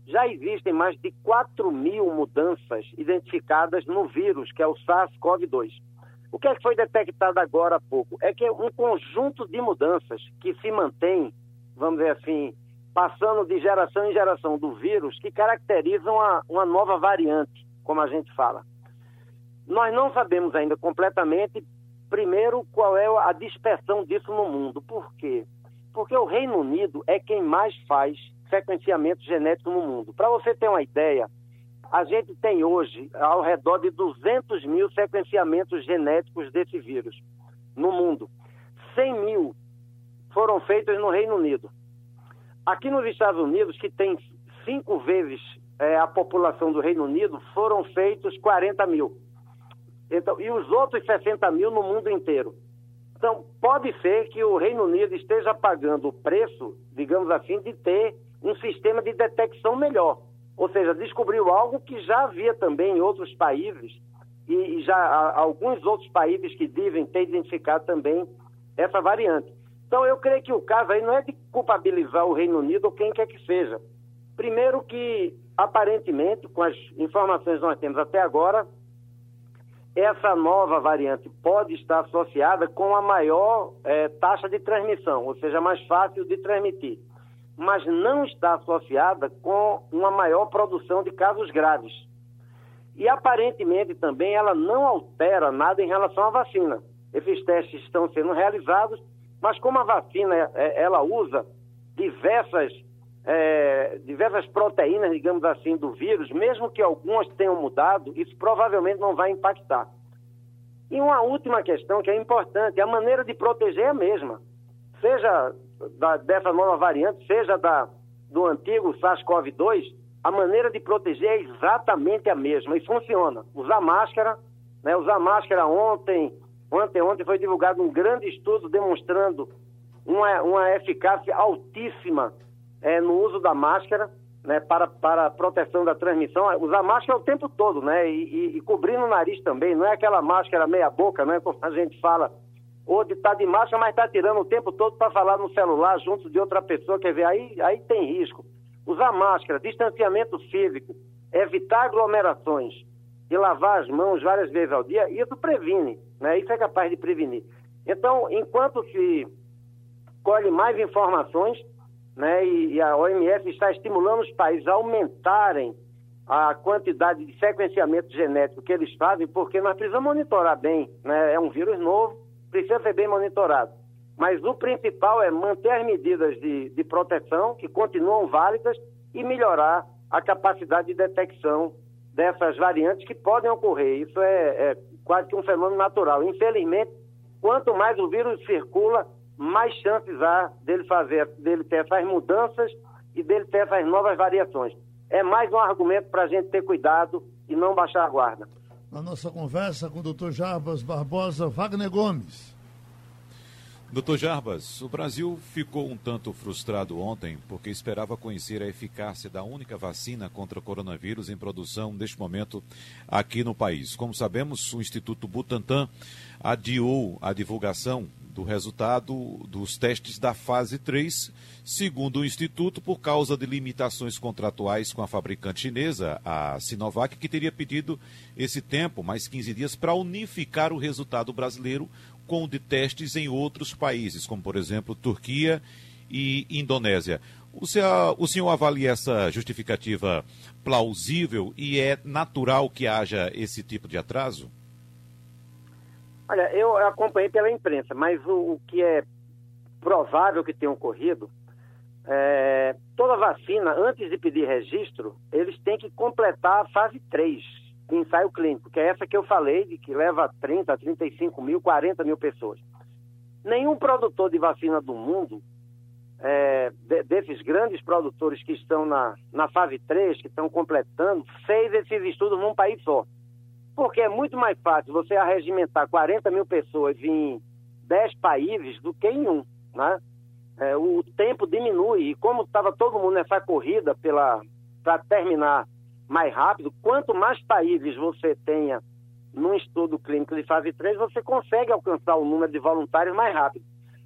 Já existem mais de 4 mil mudanças identificadas no vírus, que é o SARS-CoV-2. O que, é que foi detectado agora há pouco? É que é um conjunto de mudanças que se mantém, vamos dizer assim, passando de geração em geração do vírus, que caracterizam uma, uma nova variante, como a gente fala. Nós não sabemos ainda completamente Primeiro, qual é a dispersão disso no mundo? Por quê? Porque o Reino Unido é quem mais faz sequenciamento genético no mundo. Para você ter uma ideia, a gente tem hoje ao redor de 200 mil sequenciamentos genéticos desse vírus no mundo. 100 mil foram feitos no Reino Unido. Aqui nos Estados Unidos, que tem cinco vezes é, a população do Reino Unido, foram feitos 40 mil. Então, e os outros 60 mil no mundo inteiro. Então, pode ser que o Reino Unido esteja pagando o preço, digamos assim, de ter um sistema de detecção melhor. Ou seja, descobriu algo que já havia também em outros países, e já alguns outros países que devem ter identificado também essa variante. Então, eu creio que o caso aí não é de culpabilizar o Reino Unido ou quem quer que seja. Primeiro que, aparentemente, com as informações que nós temos até agora, essa nova variante pode estar associada com a maior é, taxa de transmissão, ou seja, mais fácil de transmitir, mas não está associada com uma maior produção de casos graves. E aparentemente também ela não altera nada em relação à vacina. Esses testes estão sendo realizados, mas como a vacina é, ela usa diversas é, diversas proteínas, digamos assim, do vírus, mesmo que algumas tenham mudado, isso provavelmente não vai impactar. E uma última questão que é importante, a maneira de proteger é a mesma. Seja da, dessa nova variante, seja da, do antigo SARS-CoV-2, a maneira de proteger é exatamente a mesma e funciona. Usar máscara, né, usar máscara ontem, ontem, ontem foi divulgado um grande estudo demonstrando uma, uma eficácia altíssima é, no uso da máscara, né, para, para proteção da transmissão, usar máscara o tempo todo, né, e, e, e cobrindo o nariz também, não é aquela máscara meia boca, né, como a gente fala, ou de estar tá de máscara, mas está tirando o tempo todo para falar no celular junto de outra pessoa, quer ver, aí, aí tem risco. Usar máscara, distanciamento físico, evitar aglomerações e lavar as mãos várias vezes ao dia, isso previne, né, isso é capaz de prevenir. Então, enquanto se colhe mais informações, né, e, e, a OMS está estimulando os países a aumentarem a quantidade de sequenciamento genético que eles fazem, porque nós precisamos monitorar bem, né? É um vírus novo, precisa ser bem monitorado. Mas o principal é manter as medidas de, de proteção, que continuam válidas, e melhorar a capacidade de detecção dessas variantes que podem ocorrer. Isso é, é quase que um fenômeno natural. Infelizmente, quanto mais o vírus circula, mais chances há dele fazer, dele ter essas mudanças e dele ter essas novas variações. É mais um argumento para a gente ter cuidado e não baixar a guarda.
Na nossa conversa com o Dr. Jarbas Barbosa Wagner Gomes.
Doutor Jarbas, o Brasil ficou um tanto frustrado ontem porque esperava conhecer a eficácia da única vacina contra o coronavírus em produção neste momento aqui no país. Como sabemos, o Instituto Butantan adiou a divulgação do resultado dos testes da fase 3, segundo o Instituto, por causa de limitações contratuais com a fabricante chinesa, a Sinovac, que teria pedido esse tempo, mais 15 dias, para unificar o resultado brasileiro com de testes em outros países, como por exemplo Turquia e Indonésia. O senhor, o senhor avalia essa justificativa plausível e é natural que haja esse tipo de atraso?
Olha, eu acompanhei pela imprensa, mas o, o que é provável que tenha ocorrido, é, toda vacina, antes de pedir registro, eles têm que completar a fase 3 de ensaio clínico, que é essa que eu falei, de que leva 30, 35 mil, 40 mil pessoas. Nenhum produtor de vacina do mundo, é, de, desses grandes produtores que estão na, na fase 3, que estão completando, fez esses estudos num país só. Porque é muito mais fácil você arregimentar 40 mil pessoas em 10 países do que em um, né? É, o tempo diminui e como estava todo mundo nessa corrida para terminar mais rápido, quanto mais países você tenha num estudo clínico de fase 3, você consegue alcançar o número de voluntários mais rápido.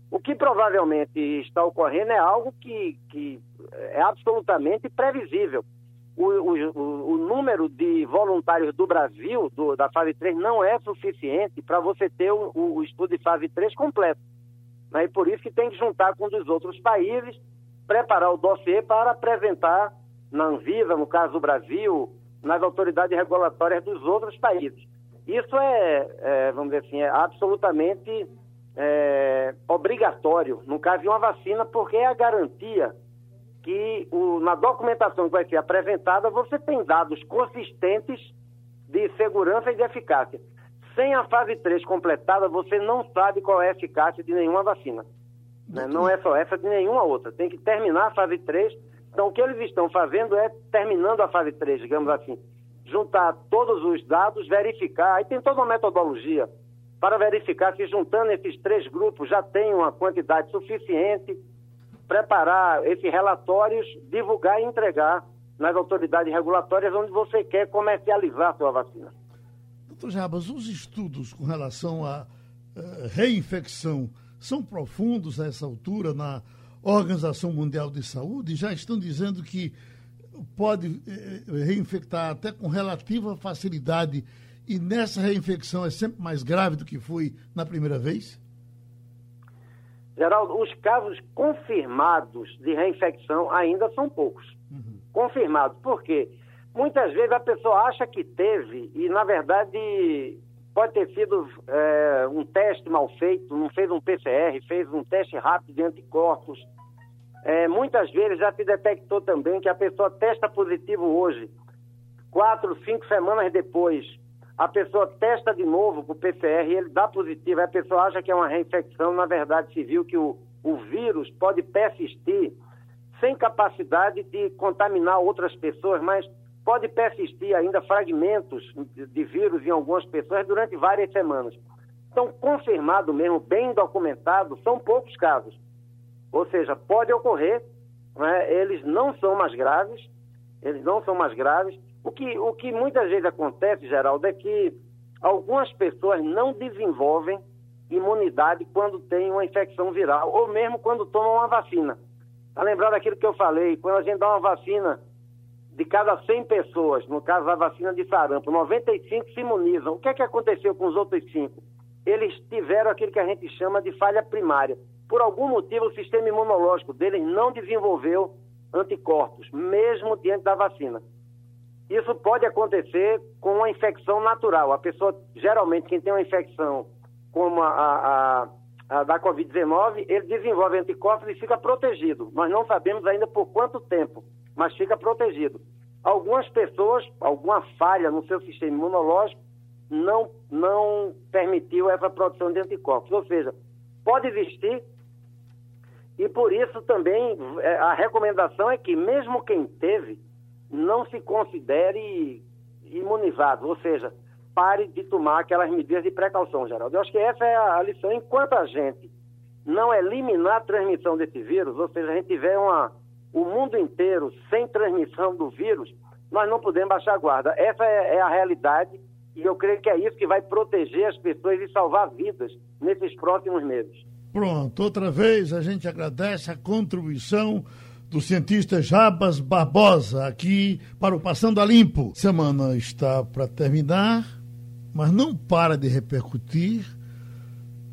O que provavelmente está ocorrendo é algo que, que é absolutamente previsível. O, o, o, número de voluntários do Brasil, do, da fase 3, não é suficiente para você ter o, o, estudo de fase 3 completo. Né? E por isso que tem que juntar com um dos outros países, preparar o dossiê para apresentar na Anvisa, no caso do Brasil, nas autoridades regulatórias dos outros países. Isso é, é vamos dizer assim, é absolutamente é, obrigatório no caso de uma vacina, porque é a garantia que o, na documentação que vai ser apresentada você tem dados consistentes de segurança e de eficácia. Sem a fase 3 completada, você não sabe qual é a eficácia de nenhuma vacina. Né? Não é só essa, de nenhuma outra. Tem que terminar a fase 3 então, o que eles estão fazendo é, terminando a fase 3, digamos assim, juntar todos os dados, verificar, aí tem toda uma metodologia para verificar se juntando esses três grupos já tem uma quantidade suficiente, preparar esses relatórios, divulgar e entregar nas autoridades regulatórias onde você quer comercializar a sua vacina.
Doutor Jabas, os estudos com relação à uh, reinfecção são profundos a essa altura na Organização Mundial de Saúde já estão dizendo que pode eh, eh, reinfectar até com relativa facilidade e nessa reinfecção é sempre mais grave do que foi na primeira vez?
Geraldo, os casos confirmados de reinfecção ainda são poucos. Uhum. Confirmados. Por quê? Muitas vezes a pessoa acha que teve e, na verdade, pode ter sido é, um teste mal feito, não fez um PCR, fez um teste rápido de anticorpos. É, muitas vezes já se detectou também que a pessoa testa positivo hoje, quatro, cinco semanas depois, a pessoa testa de novo para o PCR e ele dá positivo, a pessoa acha que é uma reinfecção, na verdade se viu que o, o vírus pode persistir sem capacidade de contaminar outras pessoas, mas pode persistir ainda fragmentos de vírus em algumas pessoas durante várias semanas. Então, confirmado mesmo, bem documentado, são poucos casos. Ou seja, pode ocorrer, né? eles não são mais graves, eles não são mais graves. O que, o que muitas vezes acontece, Geraldo, é que algumas pessoas não desenvolvem imunidade quando tem uma infecção viral, ou mesmo quando tomam uma vacina. Está lembrado daquilo que eu falei, quando a gente dá uma vacina de cada 100 pessoas, no caso da vacina de sarampo, 95 se imunizam. O que é que aconteceu com os outros 5? Eles tiveram aquilo que a gente chama de falha primária. Por algum motivo, o sistema imunológico deles não desenvolveu anticorpos, mesmo diante da vacina. Isso pode acontecer com uma infecção natural. A pessoa, geralmente, quem tem uma infecção como a, a, a da Covid-19, ele desenvolve anticorpos e fica protegido. Nós não sabemos ainda por quanto tempo, mas fica protegido. Algumas pessoas, alguma falha no seu sistema imunológico, não, não permitiu essa produção de anticorpos. Ou seja, pode existir, e por isso também é, a recomendação é que, mesmo quem teve, não se considere imunizado, ou seja, pare de tomar aquelas medidas de precaução, Geraldo. Eu acho que essa é a lição. Enquanto a gente não eliminar a transmissão desse vírus, ou seja, a gente tiver uma, o mundo inteiro sem transmissão do vírus, nós não podemos baixar a guarda. Essa é, é a realidade e eu creio que é isso que vai proteger as pessoas e salvar vidas nesses próximos meses.
Pronto, outra vez a gente agradece a contribuição do cientista Jabas Barbosa aqui para o Passando a Limpo. Semana está para terminar, mas não para de repercutir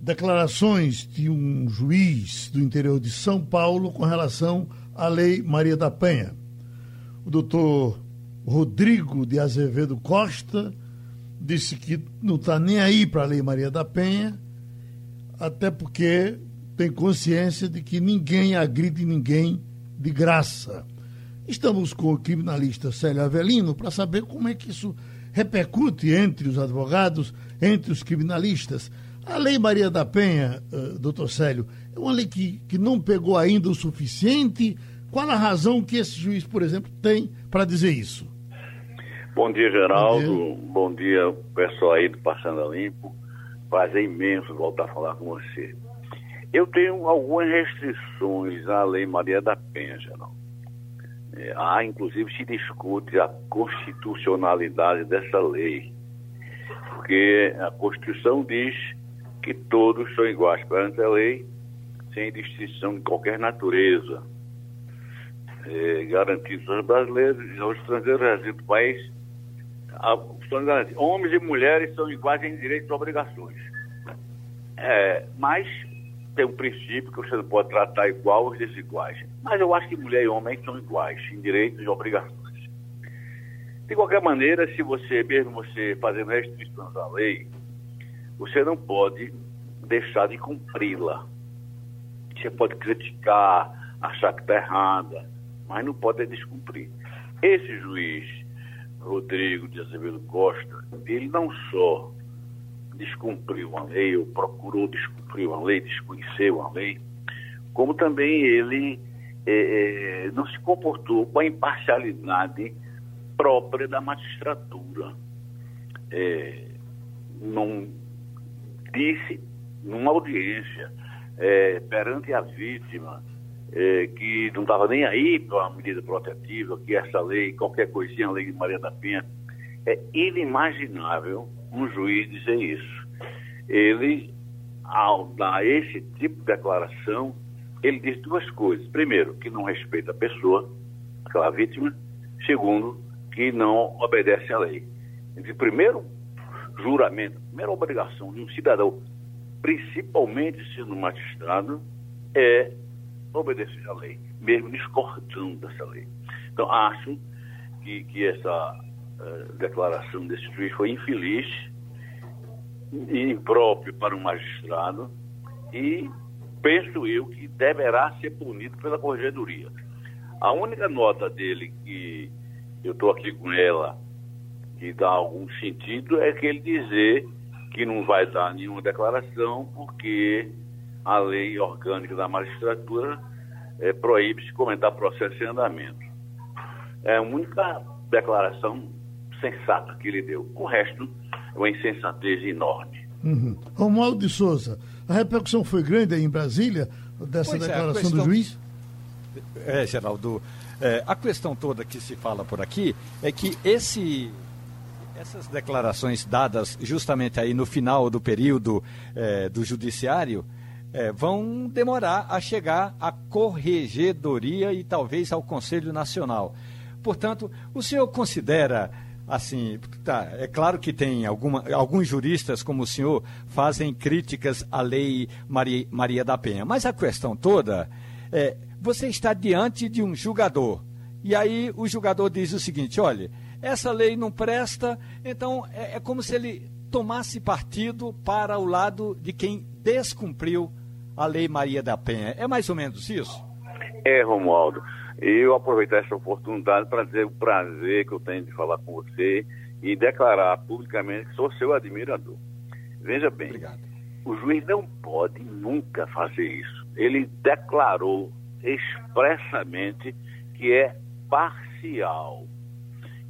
declarações de um juiz do interior de São Paulo com relação à Lei Maria da Penha. O doutor Rodrigo de Azevedo Costa disse que não está nem aí para a Lei Maria da Penha, até porque tem consciência de que ninguém agride ninguém de graça. Estamos com o criminalista Célio Avelino para saber como é que isso repercute entre os advogados, entre os criminalistas. A Lei Maria da Penha, uh, doutor Célio, é uma lei que, que não pegou ainda o suficiente. Qual a razão que esse juiz, por exemplo, tem para dizer isso?
Bom dia, Geraldo. Bom dia. Bom dia, pessoal aí do Passando a Limpo. Prazer imenso voltar a falar com você. Eu tenho algumas restrições à Lei Maria da Penha, Geraldo. É, há, inclusive, se discute a constitucionalidade dessa lei. Porque a Constituição diz que todos são iguais perante a lei, sem distinção de qualquer natureza. É, garantidos aos brasileiros e aos estrangeiros residentes do país homens e mulheres são iguais em direitos e obrigações. É, mas tem um princípio que você não pode tratar igual os desiguais. Mas eu acho que mulher e homem são iguais em direitos e obrigações. De qualquer maneira, se você, mesmo você fazendo restrições à lei, você não pode deixar de cumpri-la. Você pode criticar, achar que está errada, mas não pode descumprir. Esse juiz Rodrigo de Azevedo Costa, ele não só descumpriu a lei, ou procurou descumprir a lei, desconheceu a lei, como também ele é, é, não se comportou com a imparcialidade própria da magistratura. É, não disse numa audiência é, perante a vítima é, que não estava nem aí para a medida protetiva, que essa lei, qualquer coisinha, a lei de Maria da Penha, é inimaginável um juiz dizer isso. Ele, ao dar esse tipo de declaração, ele diz duas coisas. Primeiro, que não respeita a pessoa, aquela vítima. Segundo, que não obedece à lei. Então, primeiro juramento, primeira obrigação de um cidadão, principalmente sendo magistrado, é obedecer à lei, mesmo discordando dessa lei. Então, acho que, que essa declaração desse juiz foi infeliz impróprio para um magistrado e penso eu que deverá ser punido pela corregedoria. A única nota dele que eu estou aqui com ela que dá algum sentido é que ele dizer que não vai dar nenhuma declaração porque a lei orgânica da magistratura é, proíbe-se comentar processo em andamento. É a única declaração sensata que ele deu. O resto é uma insensatez enorme.
Uhum. Romualdo de Souza, a repercussão foi grande aí em Brasília dessa pois é, declaração é, questão... do juiz?
É, Geraldo, é, a questão toda que se fala por aqui é que esse essas declarações dadas justamente aí no final do período é, do judiciário é, vão demorar a chegar à corregedoria e talvez ao Conselho Nacional. Portanto, o senhor considera assim, tá, é claro que tem alguma, alguns juristas como o senhor fazem críticas à lei Maria, Maria da Penha, mas a questão toda é, você está diante de um julgador e aí o julgador diz o seguinte, olha, essa lei não presta, então é, é como se ele tomasse partido para o lado de quem descumpriu a Lei Maria da Penha. É mais ou menos isso?
É, Romualdo. Eu aproveitar essa oportunidade para dizer o prazer que eu tenho de falar com você e declarar publicamente que sou seu admirador. Veja bem, Obrigado. o juiz não pode nunca fazer isso. Ele declarou expressamente que é parcial,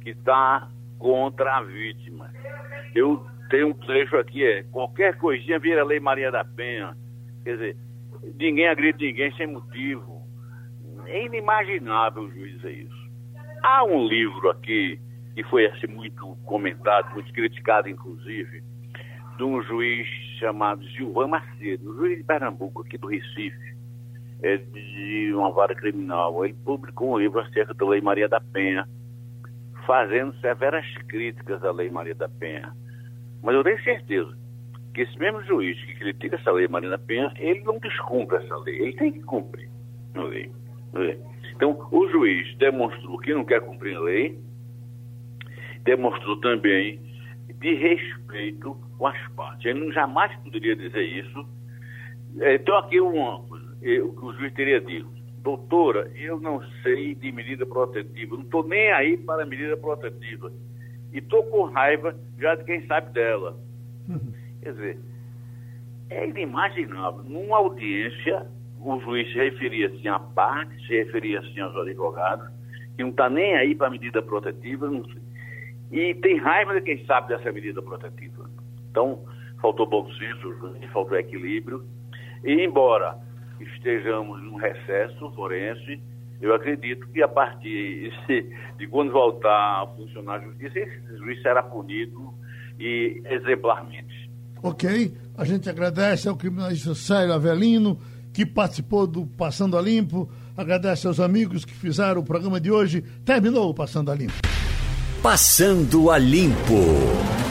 que está contra a vítima. Eu tenho um trecho aqui, é qualquer coisinha vira Lei Maria da Penha. Quer dizer, ninguém agride ninguém sem motivo. É inimaginável juiz dizer isso. Há um livro aqui que foi assim, muito comentado, muito criticado, inclusive, de um juiz chamado Gilvan Macedo, juiz de Pernambuco, aqui do Recife, é de uma vara criminal. Ele publicou um livro acerca da Lei Maria da Penha, fazendo severas críticas à Lei Maria da Penha. Mas eu tenho certeza que esse mesmo juiz que critica essa Lei Maria da Penha, ele não descumpre essa lei, ele tem que cumprir a lei. Então, o juiz demonstrou que não quer cumprir a lei, demonstrou também de respeito com as partes. Ele jamais poderia dizer isso. Então, aqui uma coisa, o que o juiz teria dito. Doutora, eu não sei de medida protetiva, não estou nem aí para medida protetiva. E estou com raiva já de quem sabe dela. Uhum. Quer dizer, é inimaginável. Numa audiência, o juiz se referia assim à parte, se referia assim aos advogados, que não está nem aí para medida protetiva, e tem raiva de quem sabe dessa medida protetiva. Então, faltou bom senso, faltou equilíbrio. E, embora estejamos num recesso forense, eu acredito que a partir de quando voltar a funcionar a justiça, esse juiz será punido e exemplarmente.
Ok, a gente agradece ao criminalista Sérgio Avelino, que participou do Passando a Limpo, agradece aos amigos que fizeram o programa de hoje. Terminou o Passando a Limpo.
Passando a Limpo.